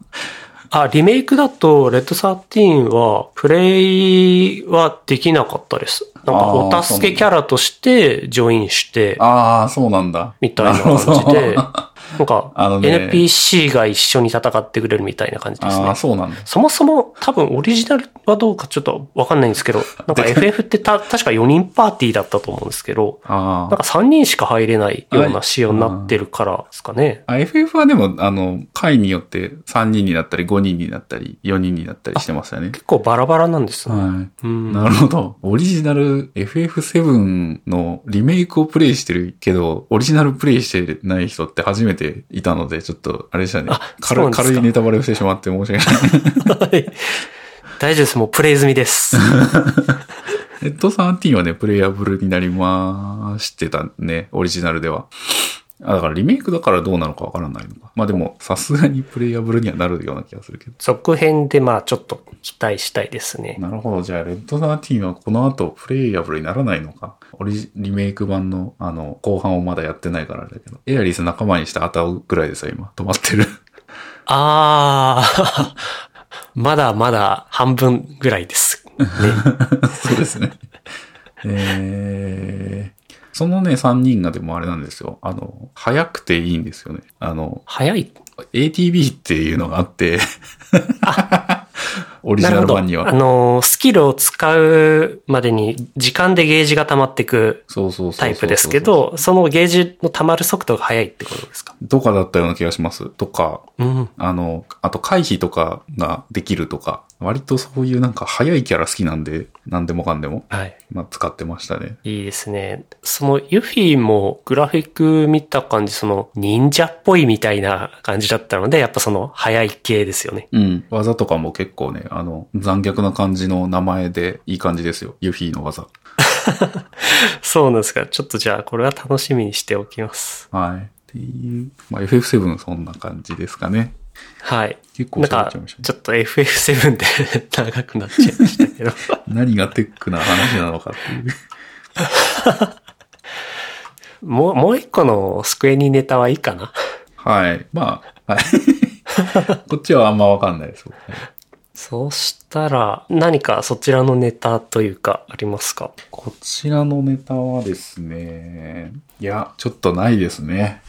B: あ、リメイクだと、レッド13は、プレイはできなかったです。なんか、お助けキャラとして、ジョインして、
A: ああ、そうなんだ。
B: みたいな感じで、
A: な
B: んか、
A: あのね
B: NPC が一緒に戦ってくれるみたいな感じですね
A: ああ、。そうなんだ。
B: そもそも多分オリジナルはどうかちょっとわかんないんですけど、なんか FF ってた確か4人パーティーだったと思うんですけど、なん
A: あ
B: か3人しか入れないような仕様になってるからですかね。
A: あ。FF はでも、あの、回によって3人になったり、5人になったり、4人になったりしてましたよね。
B: 結構バラバラなんですね。
A: はい。
B: うん
A: なるほど。オリジナル FF7 のリメイクをプレイしてるけど、オリジナルプレイしてない人って初めていたので、ちょっと、あれでしたね軽軽いネタバレをしてしまって申し訳ない。
B: はい大丈夫です。もうプレイ済みです。
A: レッド13はね、プレイアブルになりましてたね、オリジナルでは。あ、だからリメイクだからどうなのかわからないのか。まあでも、さすがにプレイアブルにはなるような気がするけど。
B: 続編でまあちょっと期待したいですね。
A: なるほど。じゃあ、レッド13はこの後プレイアブルにならないのか。オリジ、リメイク版の、あの、後半をまだやってないからあれだけど。エアリス仲間にして当たうぐらいでさ、今。止まってる。
B: あー、まだまだ半分ぐらいです。ね。
A: そうですね。えー、そのね、3人がでもあれなんですよ。あの、早くていいんですよね。あの、
B: 早い
A: ？ATB っていうのがあって、オリジ。ナル版には。
B: あの、スキルを使うまでに時間でゲージが溜まっていくタイプですけ、ど、そのゲージの溜まる速度が速いってことですか？
A: とかだったような気がします。とか、
B: うん。
A: あの、あと回避とかができるとか、割とそういうなんか早いキャラ好きなんで、なんでもかんでも、
B: はい。
A: まあ使ってましたね。
B: いいですね。そのユフィもグラフィック見た感じ、その忍者っぽいみたいな感じだったので、やっぱその速い系ですよね。
A: うん。技とかも結構ね、あの、残虐な感じの名前でいい感じですよ。ユフィの技。
B: そうなんですか。ちょっとじゃあこれは楽しみにしておきます。
A: はい。っていう、まあ FF7 そんな感じですかね。
B: はい。
A: 結構喋っちゃいまし、たね。
B: ちょっと FF7 で 長くなっちゃいましたけど。
A: 何がテックな話なのかっていう。
B: もう、もう一個のスクエニネタはいいかな。
A: はい。まあ、はい。こっちはあんまわかんないです。
B: そうしたら、何かそちらのネタというかありますか？
A: こちらのネタはですね、いや、ちょっとないですね。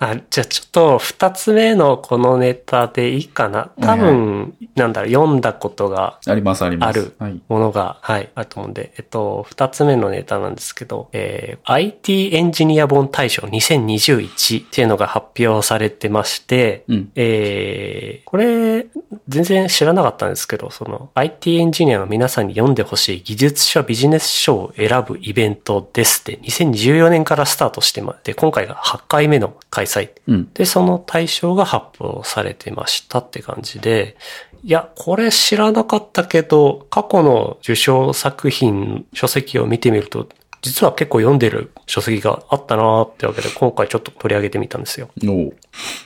B: あ、じゃあちょっと二つ目のこのネタでいいかな？多分、なんだろう、読んだことが
A: あります、あります。
B: ある
A: はい。
B: ものが、はい、あると思うんで、えっと、二つ目のネタなんですけど、えー、IT エンジニア本大賞2021っていうのが発表されてまして、
A: うん。
B: えー、これ、全然知らなかったんですけど、その、IT エンジニアの皆さんに読んでほしい技術書、ビジネス書を選ぶイベントですって、2014年からスタートしてま、で、今回が8回目の開催。
A: うん。
B: で、その対象が発表されてましたって感じで、いや、これ知らなかったけど、過去の受賞作品、書籍を見てみると、実は結構読んでる書籍があったなーってわけで、今回ちょっと取り上げてみたんですよ。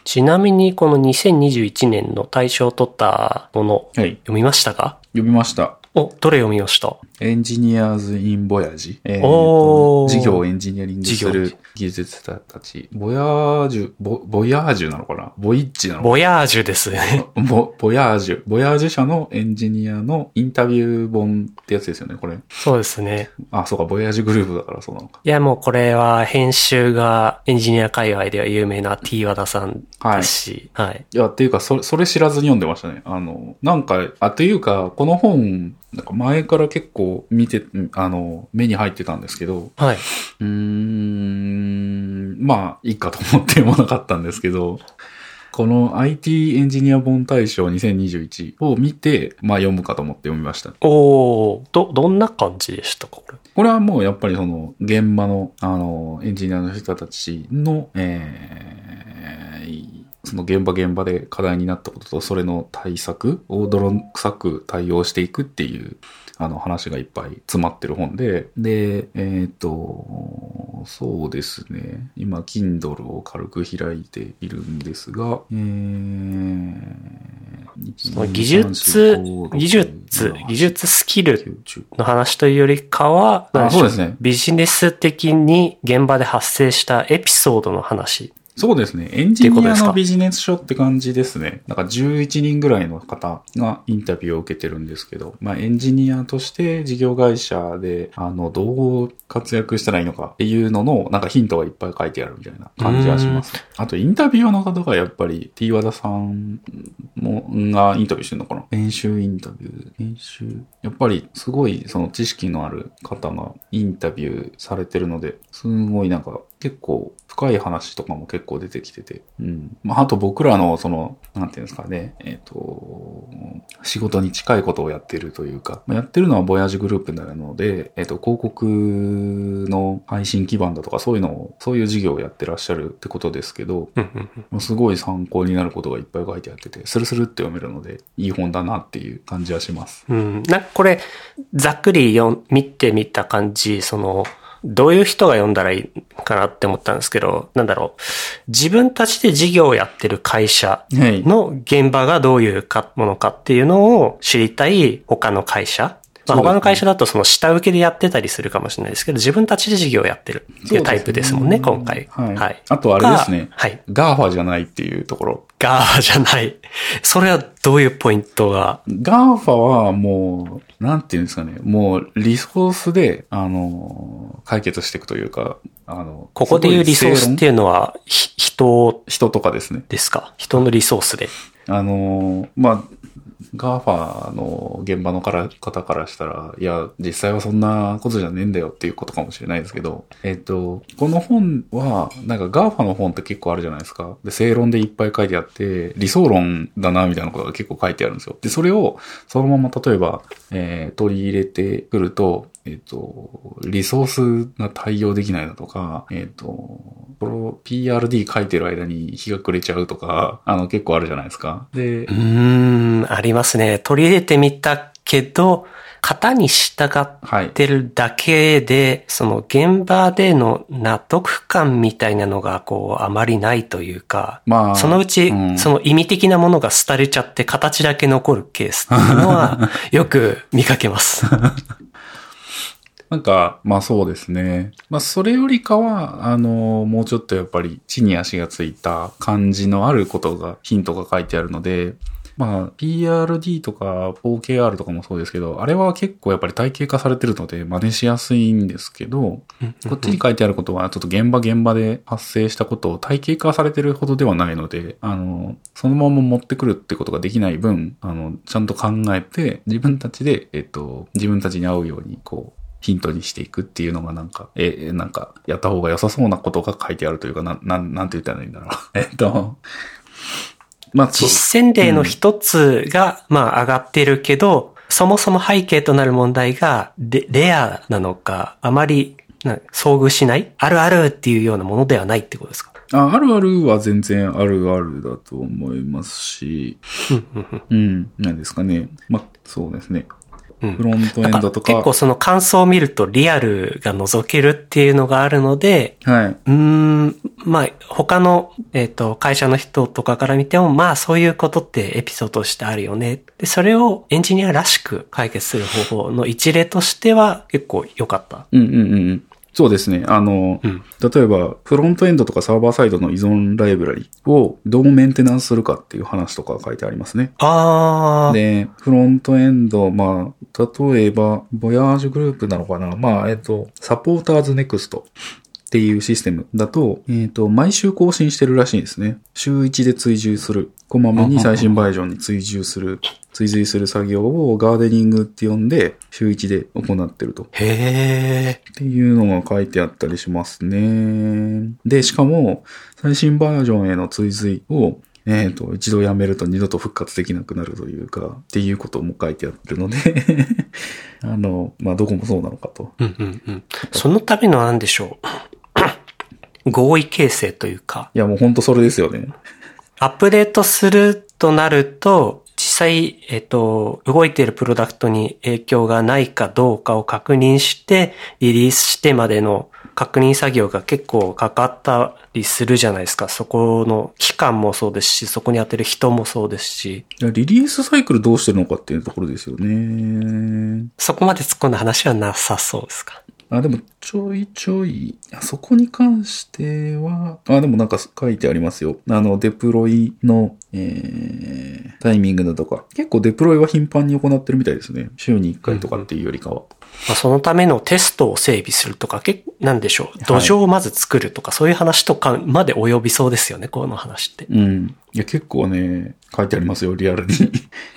B: ちなみに、この2021年の大賞を取ったもの、
A: はい。
B: 読みましたか？
A: 読みました。
B: お、どれ読みました？
A: エンジニアーズ・イン・ボヤージ。えーと事業をエンジニアリングする技術者たち。ボヤージュ、ボ、ボヤージュなのかな？ボイッチなのか
B: ボヤージュですね。
A: なボ、ボヤージュ。ボヤージュ社のエンジニアのインタビュー本ってやつですよね、これ。
B: そうですね。
A: あ、そうか、ボヤージュグループだからそうなのか。
B: いや、もうこれは編集がエンジニア界隈では有名な T 和田さんですし、はい。
A: いや、っていうか、それ、それ知らずに読んでましたね。あの、なんか、あ、というか、この本、なんか前から結構見て、あの、目に入ってたんですけど、
B: はい。
A: うーん、まあ、いいかと思って読まなかったんですけど、この IT エンジニア本大賞2021を見て、まあ読むかと思って読みました。
B: おー、ど、どんな感じでしたか？これ。
A: これはもうやっぱりその現場の、あの、エンジニアの人たちの、えー、その現場現場で課題になったことと、それの対策を泥臭く対応していくっていう、あの話がいっぱい詰まってる本で、で、えっ、と、そうですね。今、Kindle を軽く開いているんですが、えー、
B: その技術、技術、技術スキルの話というよりかは、
A: そうですね
B: ビジネス的に現場で発生したエピソードの話。
A: そうですね。エンジニアのビジネス書って感じですね。なんか11人ぐらいの方がインタビューを受けてるんですけど、まあエンジニアとして事業会社で、あの、どう活躍したらいいのかっていうのの、なんかヒントがいっぱい書いてあるみたいな感じがします。あとインタビュアーの方がやっぱり T 和田さんも、がインタビューしてるのかな？編集インタビュー、編集？やっぱりすごいその知識のある方がインタビューされてるので、すごいなんか結構深い話とかも結構構出てきてて。うん。まあ、あと僕らの、その、なんていうんですかね、えっ、と、仕事に近いことをやってるというか、まあやってるのはボヤージュグループなので、えっ、と、広告の配信基盤だとか、そういうのを、そういう事業をやってらっしゃるってことですけど、すごい参考になることがいっぱい書いてあってて、スルスルって読めるので、いい本だなっていう感じはします。
B: うん。なこれ、ざっくり読ん見てみた感じ、その、どういう人が読んだらいいかなって思ったんですけど、なんだろう。自分たちで事業をやってる会社
A: はい。
B: の現場がどういうかものかっていうのを知りたい他の会社。まあ、他の会社だとその下請けでやってたりするかもしれないですけど、自分たちで事業をやってるっていうタイプですもんね、
A: ね
B: 今回。
A: はい
B: はい。
A: あとあれですね
B: がはい。
A: GAFA じゃないっていうところ。
B: GAFA じゃない。それはどういうポイントが？
A: GAFA はもう、なんていうんですかね、もうリソースで、あの、解決していくというか、あの、
B: ここでいうリソースって
A: いう。
B: のは、ひ人
A: 人とかですね。
B: ですか？人のリソースで。
A: あの、まあ、 GAFA の現場のから方からしたら、いや、実際はそんなことじゃねえんだよっていうことかもしれないですけど、えっと、この本は、なんか GAFA の本って結構あるじゃないですか。で、正論でいっぱい書いてあって、理想論だな、みたいなことが結構書いてあるんですよ。で、それをそのまま例えば、えー取り入れてくると、えっ、と、リソースが対応できないだとか、えっ、と、この PRD 書いてる間に日が暮れちゃうとか、あの結構あるじゃないですか。で
B: う、ーん、ありますね。取り入れてみたけど、型に従っ
A: はい。
B: てるだけで、その現場での納得感みたいなのが、こう、あまりないというか、
A: まあ、
B: そのうち、
A: うん
B: その意味的なものが廃れちゃって形だけ残るケースっていうのは、よく見かけます。
A: なんか、まあそうですね。まあそれよりかは、あの、もうちょっとやっぱり地に足がついた感じのあることが、ヒントが書いてあるので、まあ PRD とか OKR とかもそうですけど、あれは結構やっぱり体系化されてるので真似しやすいんですけど、こっちに書いてあることはちょっと現場現場で発生したことを体系化されてるほどではないので、あの、そのまま持ってくるってことができない分、あの、ちゃんと考えて自分たちで、えっと、自分たちに合うように、こう、ヒントにしていくっていうのがなんか、え、えなんか、やった方が良さそうなことが書いてあるというか、なん、なん、なんて言ったらいいんだろう。えっと、まあ、
B: 実践例の一つが、まあ上がってるけど、そもそも背景となる問題がレレアなのか、あまりな遭遇しないあるあるっていうようなものではないってことですか？
A: ああるあるは全然あるあるだと思いますし、うん、なんですかね。まあ、そうですね。
B: うん
A: フロントエンドとか。
B: 結構その感想を見るとリアルが覗けるっていうのがあるので、
A: はい。
B: うーん、まあ、他の、えっ、と、会社の人とかから見ても、まあ、そういうことってエピソードとしてあるよね。で、それをエンジニアらしく解決する方法の一例としては結構良かった。
A: うんうんうんうん。そうですね。あの、
B: うん
A: 例えば、フロントエンドとかサーバーサイドの依存ライブラリをどうメンテナンスするかっていう話とか書いてありますね。
B: あー。
A: で、フロントエンド、まあ、例えば、ボヤージュグループなのかなまあ、えっと、サポーターズネクストっていうシステムだと、えっと、毎週更新してるらしいんですね。週1で追従する。こまめに最新バージョンに追従する。追随する作業をガーデニングって呼んで、週1で行ってると。
B: へー。
A: っていうのが書いてあったりしますね。で、しかも、最新バージョンへの追随を、えっ、と、一度やめると二度と復活できなくなるというか、っていうことも書いてあるので、あの、まあ、どこもそうなのかと。
B: うんうんうん。そのためのなんでしょう。合意形成というか、
A: いや、もうほんとそれですよね。
B: アップデートするとなると、実際、えっと、動いているプロダクトに影響がないかどうかを確認して、リリースしてまでの確認作業が結構かかったりするじゃないですか。そこの期間もそうですし、そこに当てる人もそうですし、
A: リリースサイクルどうしてるのかっていうところですよね。
B: そこまで突っ込んだ話はなさそうですか？
A: あ、でも、ちょいちょい、あそこに関しては、あ、でもなんか書いてありますよ。あの、デプロイの、えー、タイミングだとか。結構デプロイは頻繁に行ってるみたいですね。週に1回とかっていうよりかは。
B: まあ、そのためのテストを整備するとか、結なんでしょう。土壌をまず作るとか、そういう話とかまで及びそうですよね、この話って。
A: うん。いや、結構ね、書いてありますよ、リアルに。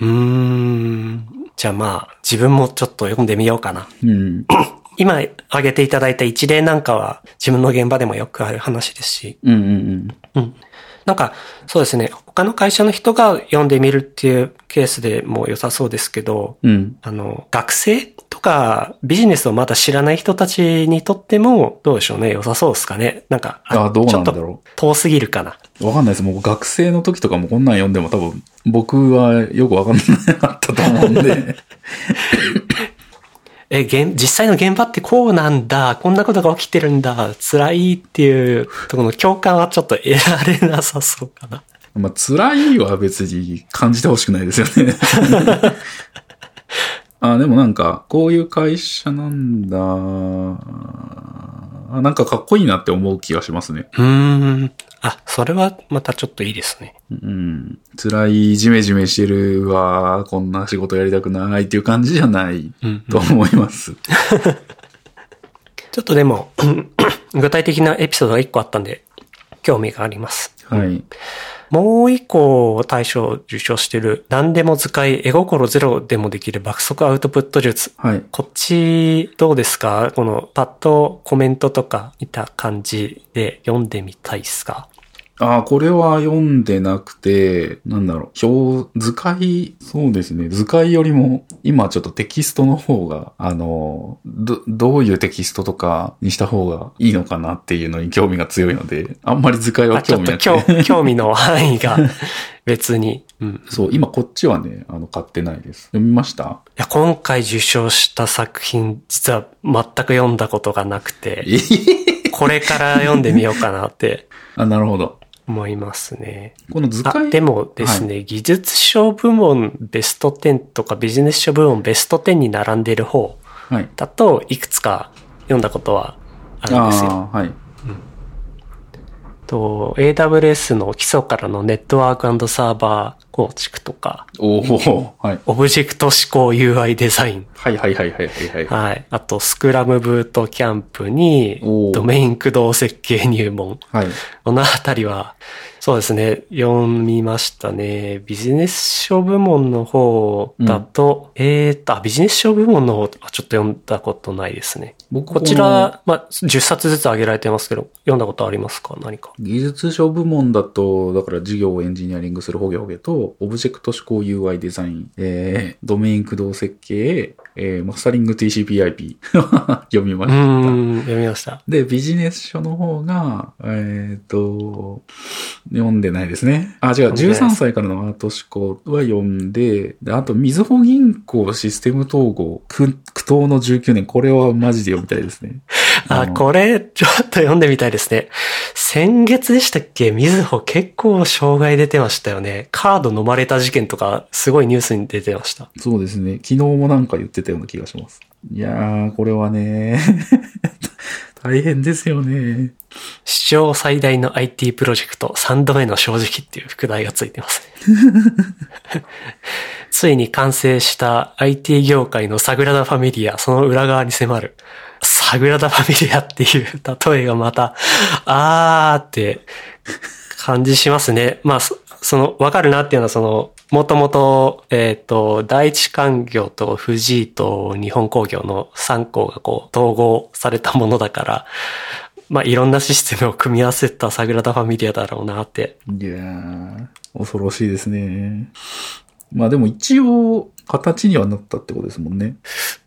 B: うーん。じゃあまあ、自分もちょっと読んでみようかな。
A: うん。
B: 今挙げていただいた一例なんかは自分の現場でもよくある話ですし、
A: うんうんうん。
B: うん。なんか、そうですね。他の会社の人が読んでみるっていうケースでも良さそうですけど、
A: うん。
B: あの、学生とかビジネスをまだ知らない人たちにとっても、どうでしょうね。良さそうですかね。なんか、
A: あどうなんだろう
B: ちょっと遠すぎるかな。
A: わかんないです。もう学生の時とかもこんなん読んでも多分、僕はよくわかんなかったと思うんで。
B: え、現、実際の現場ってこうなんだ、こんなことが起きてるんだ、辛いっていうところの共感はちょっと得られなさそうかな。
A: まあ、辛いは別に感じてほしくないですよね。あ、でもなんか、こういう会社なんだ。あなんかかっこいいなって思う気がしますね。
B: うーん。あ、それはまたちょっといいですね。
A: うん。辛い、ジメジメしてるわ、こんな仕事やりたくないっていう感じじゃない
B: うん。
A: と思います。
B: ちょっとでも、具体的なエピソードが一個あったんで、興味があります。
A: はい。
B: もう一個大賞を受賞してる、何でも使い、絵心ゼロでもできる爆速アウトプット術。
A: はい。
B: こっち、どうですか？この、パッとコメントとか見た感じで読んでみたいっすか？
A: ああ、これは読んでなくて、なんだろう、表、図解、そうですね、図解よりも、今ちょっとテキストの方が、あの、ど、どういうテキストとかにした方がいいのかなっていうのに興味が強いので、あんまり図解は興味
B: と
A: なくて。
B: 興 興味の範囲が別に。うん。い
A: そう、今こっちはね、あの、買ってないです。読みました？
B: や、今回受賞した作品、実は全く読んだことがなくて、
A: え
B: これから読んでみようかなって
A: あ、なるほど。
B: 思いますね。
A: この図
B: あ、
A: 解
B: でもですね、技術賞部門ベスト10とかビジネス賞部門ベスト10に並んでいる方
A: はい。
B: だといくつか読んだことはあるんですよ。
A: はい。
B: と、AWS の基礎からのネットワークサーバー構築とか、
A: おおはい。
B: オブジェクト思考 UI デザイン。
A: はいはいはいはいはいはい。
B: はい。あと、スクラムブートキャンプにドメイン駆動設計入門。
A: はい。
B: このあたりは、そうですね、読みましたね。ビジネス書部門の方だと、えーっと、あビジネス書部門の方はちょっと読んだことないですね。
A: 僕
B: こちら、まあ、10冊ずつ挙げられてますけど、読んだことありますか？何か。
A: 技術書部門だと、だから事業をエンジニアリングするホゲホゲと、オブジェクト思考 UI デザイン、えー、ドメイン駆動設計、えー、マスタリング TCPIP 読みま
B: う
A: した。
B: 読みました。
A: で、ビジネス書の方が、えっ、と、読んでないですね。あ、違う、
B: 読んでないです
A: 13歳からのアート思考は読んで、であと、みずほ銀行システム統合、苦苦闘の19年、これはマジで読みたいですね。
B: あ、
A: の
B: これ、ちょっと読んでみたいですね。先月でしたっけ？みずほ結構障害出てましたよね。カード飲まれた事件とか、すごいニュースに出てました。
A: そうですね。昨日もなんか言ってたような気がします。いやー、これはね、大変ですよね。
B: 史上最大の IT プロジェクト、3度目の正直っていう副題がついてますね。ついに完成した IT 業界のサグラダ・ファミリア、その裏側に迫る。サグラダ・ファミリアっていう例えがまた、あーって感じしますね。まあ、その、わかるなっていうのは、その、もともと、えっ、と、第一産業と藤井と日本工業の3校がこう、統合されたものだから、まあ、いろんなシステムを組み合わせたサグラダ・ファミリアだろうなって。
A: いやー、恐ろしいですね。まあでも一応、形にはなったってことですもんね。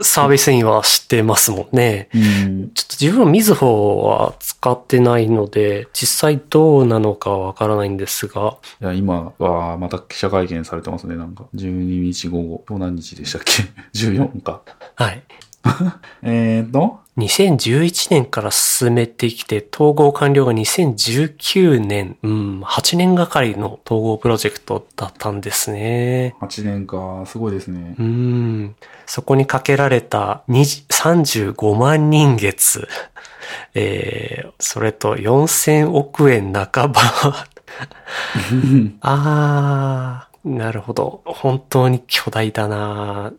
B: サービスインは知ってますもんね。
A: うん。
B: ちょっと自分はみずほは使ってないので、実際どうなのかわからないんですが、
A: いや、今はまた記者会見されてますね、なんか。12日午後。今日何日でしたっけ ?14 か。
B: はい。
A: えーと、
B: 2011年から進めてきて、統合完了が2019年、うん、8年がかりの統合プロジェクトだったんですね。
A: 8年か、すごいですね
B: う。ん。そこにかけられた20 35万人月、えー、それと4000億円半ば。あー、なるほど。本当に巨大だな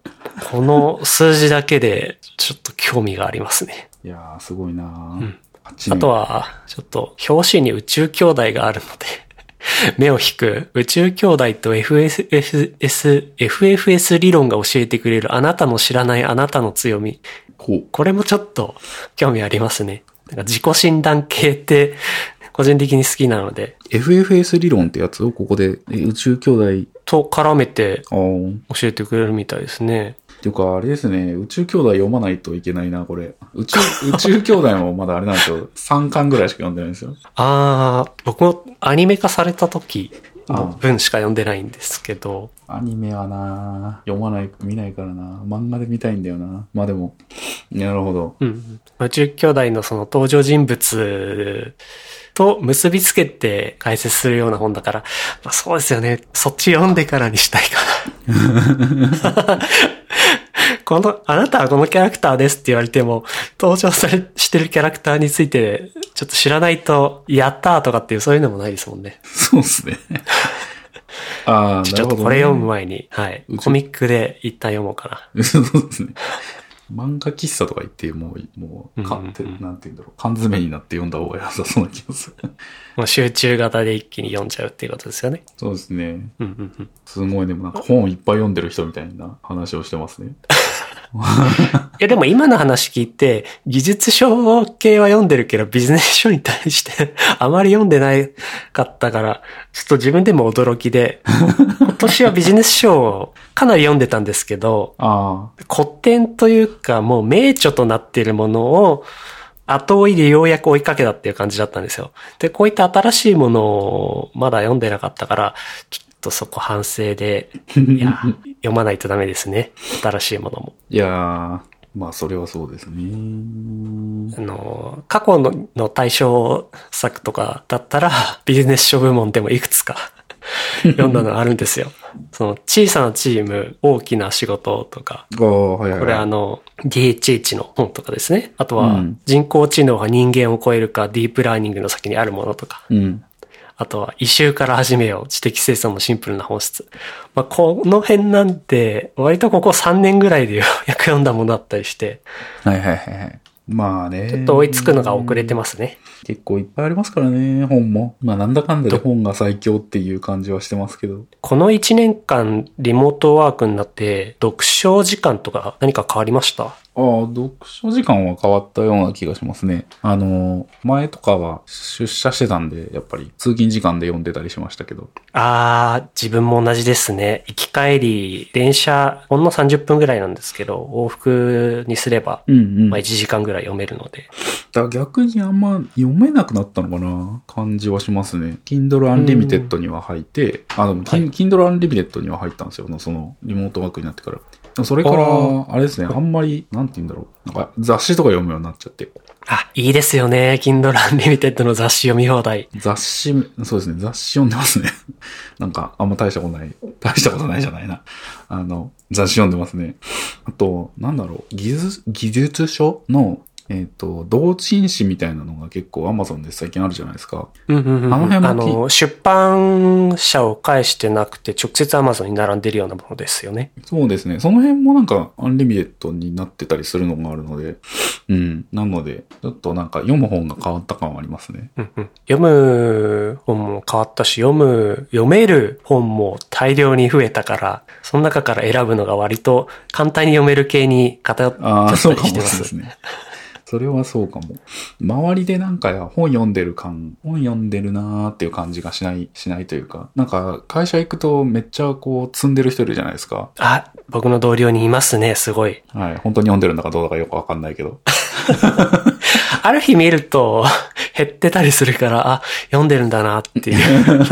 B: この数字だけでちょっと興味がありますね。
A: いやー、すごいなー、
B: ん
A: 8年
B: あとは、ちょっと、表紙に宇宙兄弟があるので、目を引く、宇宙兄弟と FFS、FFS 理論が教えてくれるあなたの知らないあなたの強み。
A: こ
B: れもちょっと興味ありますね。なんか自己診断系って、個人的に好きなので、
A: FFS 理論ってやつをここでえ宇宙兄弟、
B: と絡めて教えてくれるみたいですね。
A: ていうか、あれですね、宇宙兄弟読まないといけないな、これ。宇宙、宇宙兄弟もまだあれなんですよ。3巻ぐらいしか読んでないんですよ。
B: あー、僕もアニメ化された時の文しか読んでないんですけど、
A: アニメはな読まない、見ないからな漫画で見たいんだよなまあでも、なるほど。
B: うん。宇宙兄弟のその登場人物と結びつけて解説するような本だから、まあ、そうですよね。そっち読んでからにしたいかな。この、あなたはこのキャラクターですって言われても、登場され、してるキャラクターについて、ちょっと知らないと、やったーとかっていうそういうのもないですもんね。
A: そうですね。ああ、
B: ちょっとこれ読む前に、はい。コミックで一旦読もうかな。
A: そうですね。漫画喫茶とか行って、もう、もう、か
B: うんうん
A: なんて言うんだろう。缶詰になって読んだ方が良さそうな気がする。
B: もう集中型で一気に読んじゃうっていうことですよね。
A: そうですね。
B: うんうんうん。
A: すごい、でもなんか本いっぱい読んでる人みたいな話をしてますね。
B: いやでも今の話聞いて、技術書系は読んでるけど、ビジネス書に対して あまり読んでないかったから、ちょっと自分でも驚きで、今年はビジネス書をかなり読んでたんですけど、
A: あ
B: 古典というかもう名著となっているものを、後追いでようやく追いかけたっていう感じだったんですよ。で、こういった新しいものをまだ読んでなかったから、ちょっとそこ反省で、いや、読まないとダメですね。新しいものも。
A: いやー、まあそれはそうですね。
B: あの、過去のの対象作とかだったら、ビジネス書部門でもいくつか 読んだのがあるんですよ。その、小さなチーム、大きな仕事とか、
A: はいはいはい。
B: これあの、DHH の本とかですね。あとは
A: うん、
B: 人工知能が人間を超えるか、ディープラーニングの先にあるものとか、
A: うん。
B: あとは、異臭から始めよう、知的生産のシンプルな本質。まあ、この辺なんて、割とここ3年ぐらいでようやく読んだものだったりして、
A: はいはいはいはい。まあね。
B: ちょっと追いつくのが遅れてますね。
A: 結構いっぱいありますからね、本も。まあなんだかんだで本が最強っていう感じはしてますけど。
B: この1年間リモートワークになって、読書時間とか何か変わりました？
A: ああ、読書時間は変わったような気がしますね。あの、前とかは出社してたんで、やっぱり通勤時間で読んでたりしましたけど。
B: あー、自分も同じですね。行き帰り、電車、ほんの30分ぐらいなんですけど、往復にすれば、
A: うんうん。
B: まあ1
A: だ
B: 時間ぐらい読めるので。
A: から逆にあんま読めなくなったのかな？感じはしますね。Kindle Unlimited には入って、あ、でも、
B: はい
A: Kindle Unlimited には入ったんですよ。その、リモートワークになってから。それから
B: あ、
A: あれですね、あんまり、なんて言うんだろう。なんか雑誌とか読むようになっちゃって。
B: あ、いいですよね。Kindle Unlimited の雑誌読み放題。
A: 雑誌、そうですね、雑誌読んでますね。なんか、あんま大したことない。大したことないじゃないな。あの、雑誌読んでますね。あと、なんだろう、技術、技術書の、えっ、と、同人誌みたいなのが結構 Amazon で最近あるじゃないですか。
B: うんうんうん。
A: あの辺も
B: あの、出版社を介してなくて、直接 Amazon に並んでるようなものですよね。
A: そうですね。その辺もなんか、 Unlimited になってたりするのがあるので、うん。なので、ちょっとなんか読む本が変わった感はありますね。
B: うんうん読む本も変わったし、読む、読める本も大量に増えたから、その中から選ぶのが割と簡単に読める系に偏っちゃ
A: ああ、
B: った
A: そうかも
B: りしてます。
A: ですね。それはそうかも。周りでなんか本読んでる感、本読んでるなーっていう感じがしない、しないというか、なんか会社行くとめっちゃこう積んでる人いるじゃないですか。
B: あ、僕の同僚にいますね、すごい。
A: はい。本当に読んでるんだかどうだかよくわかんないけど。
B: ある日見ると減ってたりするから、あ、読んでるんだなっていう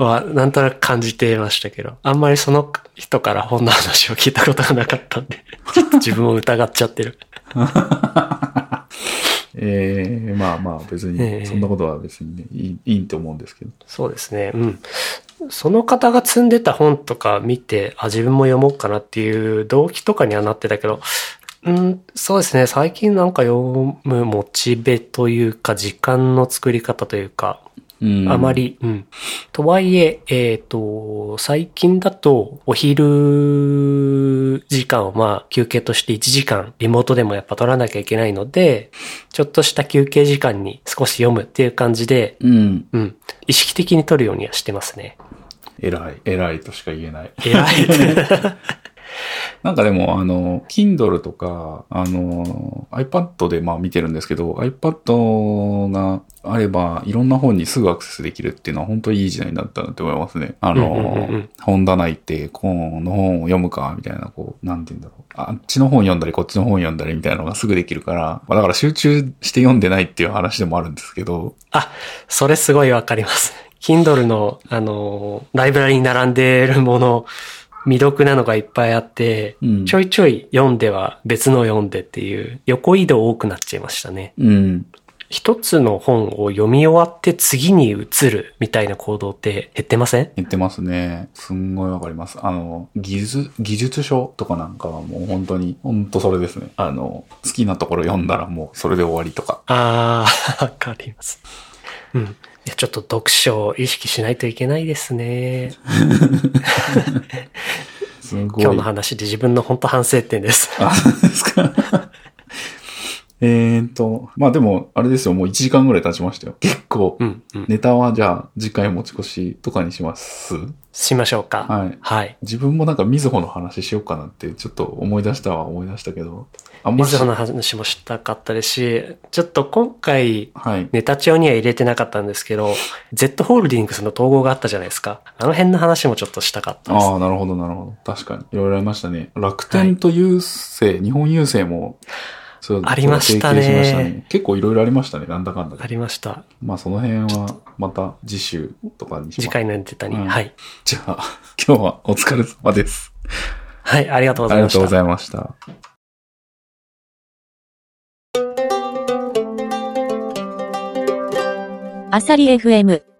B: のは、なんとなく感じていましたけど、あんまりその人から本の話を聞いたことがなかったんで、ちょっと自分を疑っちゃってる。
A: ええまあまあ別
B: え
A: に、
B: え
A: そんなことは別にね、いい、いいと思うんですけど。
B: そうですね。うん。その方が積んでた本とか見て、あ、自分も読もうかなっていう動機とかにはなってたけど、うん、そうですね。最近なんか読むモチベというか、時間の作り方というか、
A: うん。
B: あま。り、うん。とはいえ、えっ、と、最近だと、お昼時間をまあ、休憩として1時間、リモートでもやっぱ取らなきゃいけないので、ちょっとした休憩時間に少し読むっていう感じで、
A: うん。
B: うん。意識的に取るようにはしてますね。
A: 偉い。偉いとしか言えない。
B: 偉い。
A: なんかでも、あの、Kindle とか、あの、iPad でまあ見てるんですけど、iPad があれば、いろんな本にすぐアクセスできるっていうのは本当にいい時代になったなって思いますね。あの、本棚行って、この本を読むか、みたいな、こう、なんて言うんだろう。あっちの本読んだり、こっちの本読んだりみたいなのがすぐできるから、まあだから集中して読んでないっていう話でもあるんですけど、
B: あ、それすごいわかります。Kindle の、あのー、ライブラリに並んでるもの、未読なのがいっぱいあって、
A: うん
B: ちょいちょい読んでは別の読んでっていう、横移動多くなっちゃいましたね。
A: うん。
B: 一つの本を読み終わって次に移るみたいな行動って減ってません？
A: 言ってますね。すんごいわかります。あの、技術、技術書とかなんかはもう本当に、本当それですね。あの、好きなところ読んだらもうそれで終わりとか。
B: あー、わかります。うん。いや、ちょっと読書を意識しないといけないですね。
A: す。
B: 今日の話で自分の本当反省点です。
A: あ、そうですか。えーっと、まあでも、あれですよ、もう1時間ぐらい経ちましたよ。結構、
B: うん、うん。
A: ネタはじゃあ、次回持ち越しとかにします？
B: しましょうか。
A: はい。
B: はい。
A: 自分もなんか、みずほの話しようかなって、ちょっと思い出したは思い出したけど、あんまり。
B: みずほの話もしたかったですし、ちょっと今回、
A: はい。
B: ネタ帳には入れてなかったんですけど、Z ホールディングスの統合があったじゃないですか。あの辺の話もちょっとしたかったです。
A: ああ、なるほど、なるほど。確かに。いろいろありましたね。楽天と郵政、日本郵政も、
B: ありましたね
A: 提携しましたね。結構いろいろありましたね、なんだかんだで
B: ありました。
A: まあその辺は、また次週とかにします。
B: 次回のネタに。
A: うん
B: はい。
A: じゃあ、今日はお疲れ様です。
B: はい、ありがとうございました。
A: ありがとうございました。
C: アサリ FM